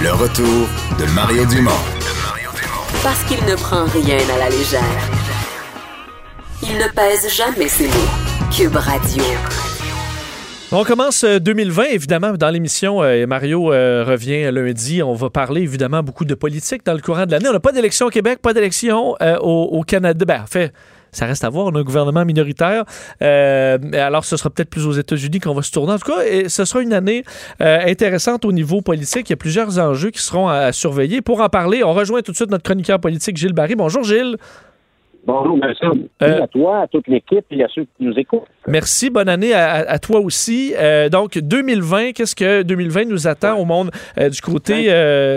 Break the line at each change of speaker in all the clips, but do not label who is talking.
Le retour de Mario Dumont.
Parce qu'il ne prend rien à la légère. Il ne pèse jamais ses mots. Cube Radio.
On commence 2020, évidemment, dans l'émission. euh, Mario euh, revient lundi. On va parler, évidemment, beaucoup de politique dans le courant de l'année. On n'a pas d'élection au Québec, pas d'élection euh, au, au Canada. Ben, en fait, ça reste à voir. On a un gouvernement minoritaire. Euh, alors, ce sera peut-être plus aux États-Unis qu'on va se tourner. En tout cas, et ce sera une année euh, intéressante au niveau politique. Il y a plusieurs enjeux qui seront à, à surveiller. Pour en parler, on rejoint tout de suite notre chroniqueur politique, Gilles Barry. Bonjour, Gilles.
Bonjour, merci
Euh,
à toi, à toute l'équipe et à ceux qui nous écoutent.
Merci, bonne année à, toi aussi. Euh, donc 2020, qu'est-ce que 2020 nous attend au monde euh, du côté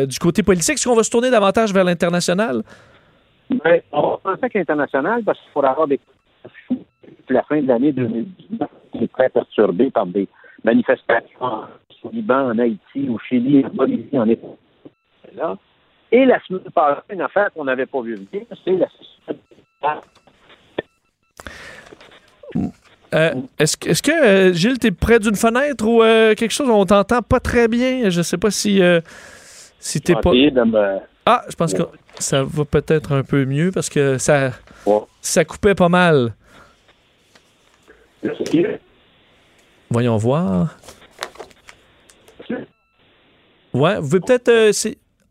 du côté politique? Est-ce qu'on va se tourner davantage vers l'international?
Ben, on va penser avec l'international parce qu'il faudra avoir des la fin de l'année 2019 qui est très perturbée par des manifestations au Liban, en Haïti, au Chili, en Bolivie, en État. Et la semaine passée, une affaire qu'on n'avait pas vue venir, c'est la
Euh, Est-ce que, est-ce que euh, Gilles, t'es près d'une fenêtre ou euh, quelque chose? On t'entend pas très bien. Je sais pas si euh, si t'es pas.
de me...
Ah, je pense que ça va peut-être un peu mieux parce que ça
Ouais.
ça coupait pas mal. Voyons voir. Ouais, vous pouvez peut-être. euh,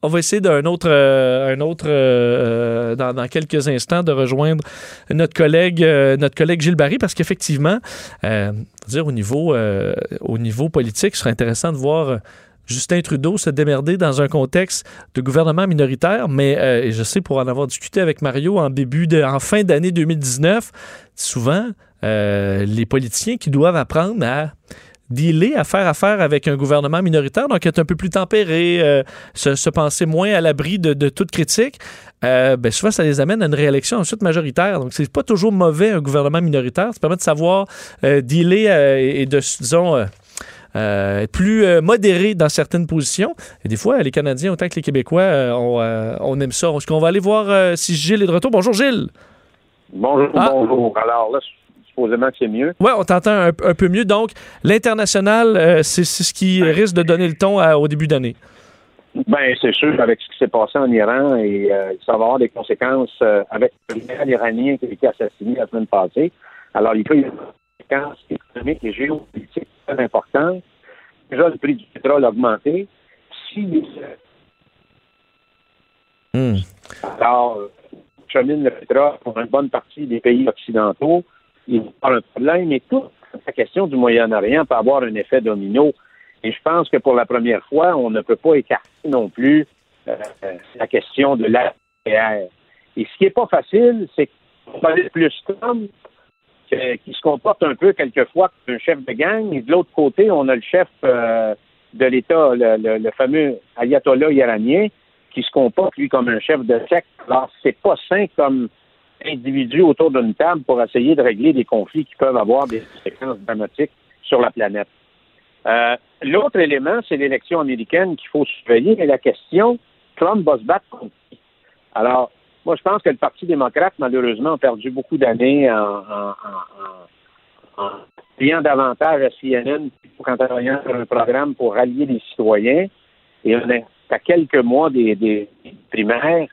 on va essayer d'un autre, euh, un autre euh, dans, dans quelques instants de rejoindre notre collègue, euh, notre collègue Gilles Barry, parce qu'effectivement, dire au niveau, au niveau politique, ce serait intéressant de voir. Justin Trudeau se démerder dans un contexte de gouvernement minoritaire, mais euh, je sais pour en avoir discuté avec Mario en début de, en fin d'année 2019, souvent euh, les politiciens qui doivent apprendre à dealer, à faire affaire avec un gouvernement minoritaire, donc être un peu plus tempéré, euh, se, se penser moins à l'abri de, toute critique, ben souvent ça les amène à une réélection ensuite majoritaire. Donc c'est pas toujours mauvais un gouvernement minoritaire, ça permet de savoir dealer et de, disons, euh, être plus euh, modéré dans certaines positions. Et des fois, les Canadiens, autant que les Québécois, euh, on, euh, on aime ça. Est-ce qu'on va aller voir si Gilles est de retour? Bonjour Gilles!
Bonjour,
Ah.
bonjour. Alors là, supposément que c'est mieux.
Ouais, on t'entend un, un peu mieux. Donc, l'international, euh, c'est ce qui risque de donner le ton à- au début d'année.
Ben, c'est sûr, avec ce qui s'est passé en Iran, et euh, ça va avoir des conséquences euh, avec le général iranien qui a été assassiné la semaine passée. Alors, il peut y avoir conséquences économiques et géopolitiques très importantes. Déjà, le prix du pétrole a augmenté. Si
Hmm.
alors, euh, chemine le pétrole pour une bonne partie des pays occidentaux, il va y avoir un problème, mais toute la question du Moyen-Orient peut avoir un effet domino. Et je pense que pour la première fois, on ne peut pas écarter non plus euh, la question de l'APR. Et ce qui n'est pas facile, c'est qu'on plus Trump qui se comporte un peu quelquefois comme un chef de gang, et de l'autre côté, on a le chef euh, de l'État, le fameux ayatollah iranien, qui se comporte, lui, comme un chef de secte. Alors, c'est pas sain comme individu autour d'une table pour essayer de régler des conflits qui peuvent avoir des conséquences dramatiques sur la planète. Euh, L'autre élément, c'est l'élection américaine qu'il faut surveiller, mais la question, Trump va se battre contre qui? Alors, moi, je pense que le Parti démocrate, malheureusement, a perdu beaucoup d'années en, en, en, davantage à CNN qu'en travaillant sur un programme pour rallier les citoyens. Et on est à quelques mois des primaires.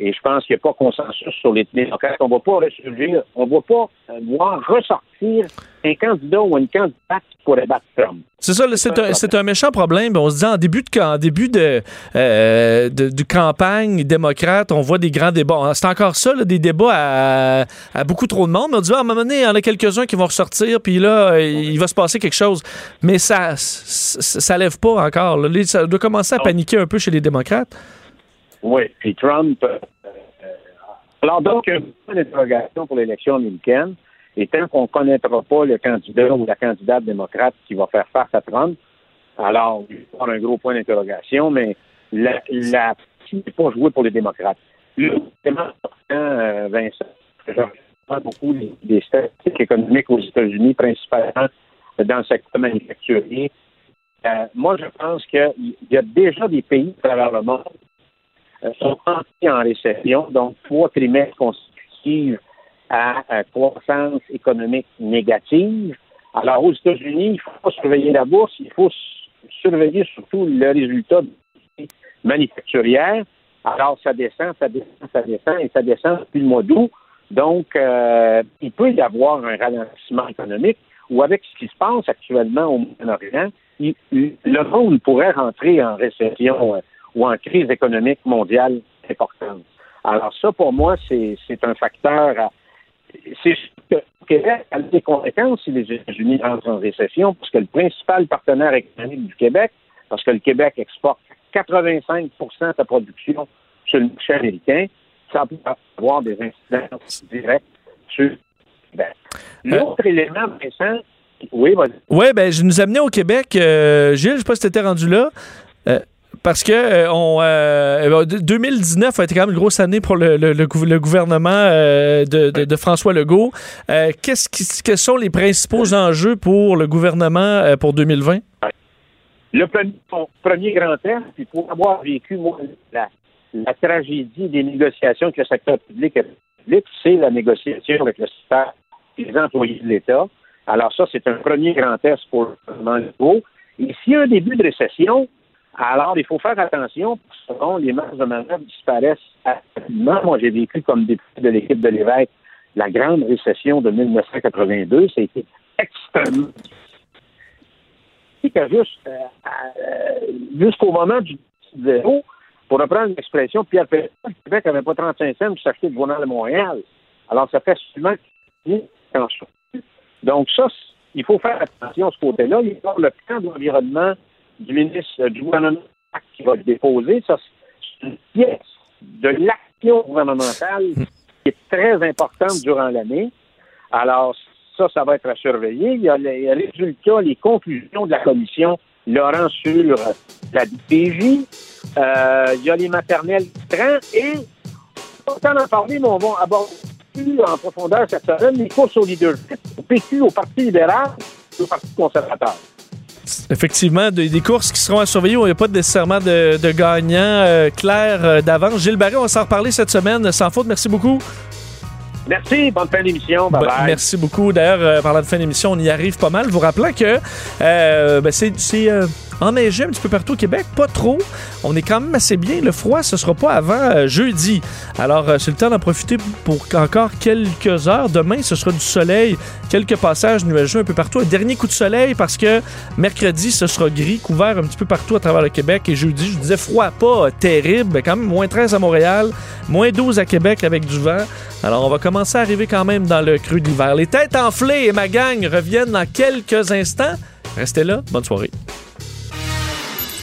Et je pense qu'il n'y a pas consensus sur les démocrates. On ne va pas ressurgir, on ne va pas euh, voir ressortir un candidat ou une candidate qui pourrait battre Trump.
C'est ça, c'est un, un méchant problème. On se dit en début de, en début de, euh, de, de campagne démocrate, on voit des grands débats. C'est encore ça, là, des débats à, à beaucoup trop de monde. Mais on dit, ah, à un moment donné, il y en a quelques-uns qui vont ressortir, puis là, il va se passer quelque chose. Mais ça ça lève pas encore. là. Ça doit commencer à paniquer un peu chez les démocrates.
Oui, puis Trump. euh, euh, alors donc, un point d'interrogation pour l'élection américaine. Et tant qu'on ne connaîtra pas le candidat ou la candidate démocrate qui va faire face à Trump, alors il va avoir un gros point d'interrogation, mais la, la n'est pas jouée pour les démocrates. Élément important, euh, Vincent, je regarde beaucoup les statistiques économiques aux États-Unis, principalement dans le secteur manufacturier. Euh, moi, je pense qu'il y a déjà des pays à travers le monde euh, sont entrés en récession, donc trois trimestres consécutifs à, croissance économique négative. Alors, aux États-Unis, il faut surveiller la bourse, il faut surveiller surtout le résultat manufacturière. Alors, ça descend, ça descend, ça descend, et ça descend depuis le mois d'août. Donc, euh, il peut y avoir un ralentissement économique, ou avec ce qui se passe actuellement au Moyen-Orient, le monde pourrait rentrer en récession euh, ou en crise économique mondiale importante. Alors ça, pour moi, c'est un facteur. C'est que le Québec a des conséquences si les États-Unis rentrent en récession, parce que le principal partenaire économique du Québec, parce que le Québec exporte 85% de sa production sur le marché américain, ça peut avoir des incidences directes sur le Québec. L'autre élément, Vincent, oui, vas-y.
Oui, ben, je nous amenais au Québec. Euh, Gilles, je ne sais pas si tu étais rendu là. Euh, parce que euh, on, 2019 a été quand même une grosse année pour le, le, gouvernement de, François Legault. qu'est-ce qui, quels sont les principaux enjeux pour le gouvernement pour 2020?
Le premier, grand test, puis pour avoir vécu la, tragédie des négociations avec le secteur public et public, c'est la négociation avec le secteur des employés de l'État. Alors ça, c'est un premier grand test pour le gouvernement Et s'il y a un début de récession, alors il faut faire attention, que les marges de manœuvre disparaissent rapidement. Moi, j'ai vécu comme député de l'équipe de l'évêque la grande récession de 1982. Ça a été extrêmement euh, euh, jusqu'au moment du zéro, pour reprendre l'expression, Pierre Perret, le Québec n'avait pas 35 cents pour s'acheter le journal de Montréal. Alors, ça fait souvent donc ça, il faut faire attention à ce côté-là. Il y a le plan d'environnement du ministre du gouvernement qui va être déposé. Ça, c'est une pièce de l'action gouvernementale qui est très importante durant l'année. Alors, ça, ça va être à surveiller. Il y a les résultats, les conclusions de la commission Laurent sur la DPJ. Euh, il y a les maternelles trans et, autant en parler, mais on va aborder en profondeur cette semaine les courses au leadership, au PQ, au Parti libéral et au Parti conservateur.
Effectivement, des, courses qui seront à surveiller où il n'y a pas nécessairement de, de gagnant euh, clair euh, d'avance. Gilles Barré, on va s'en reparler cette semaine sans faute. Merci beaucoup.
Merci, bonne fin d'émission. Bye, bye
Merci beaucoup. D'ailleurs, euh, parlant de fin d'émission, on y arrive pas mal. Vous rappelant que ben, c'est enneigé un petit peu partout au Québec, pas trop. On est quand même assez bien. Le froid, ce sera pas avant euh, jeudi. Alors, euh, c'est le temps d'en profiter pour encore quelques heures. Demain, ce sera du soleil, quelques passages nuageux un peu partout. Un dernier coup de soleil parce que mercredi, ce sera gris, couvert un petit peu partout à travers le Québec. Et jeudi, je disais froid, pas terrible, mais quand même moins 13 à Montréal, moins 12 à Québec avec du vent. Alors, on va commencer à arriver quand même dans le creux de l'hiver. Les têtes enflées et ma gang reviennent dans quelques instants. Restez là. Bonne soirée.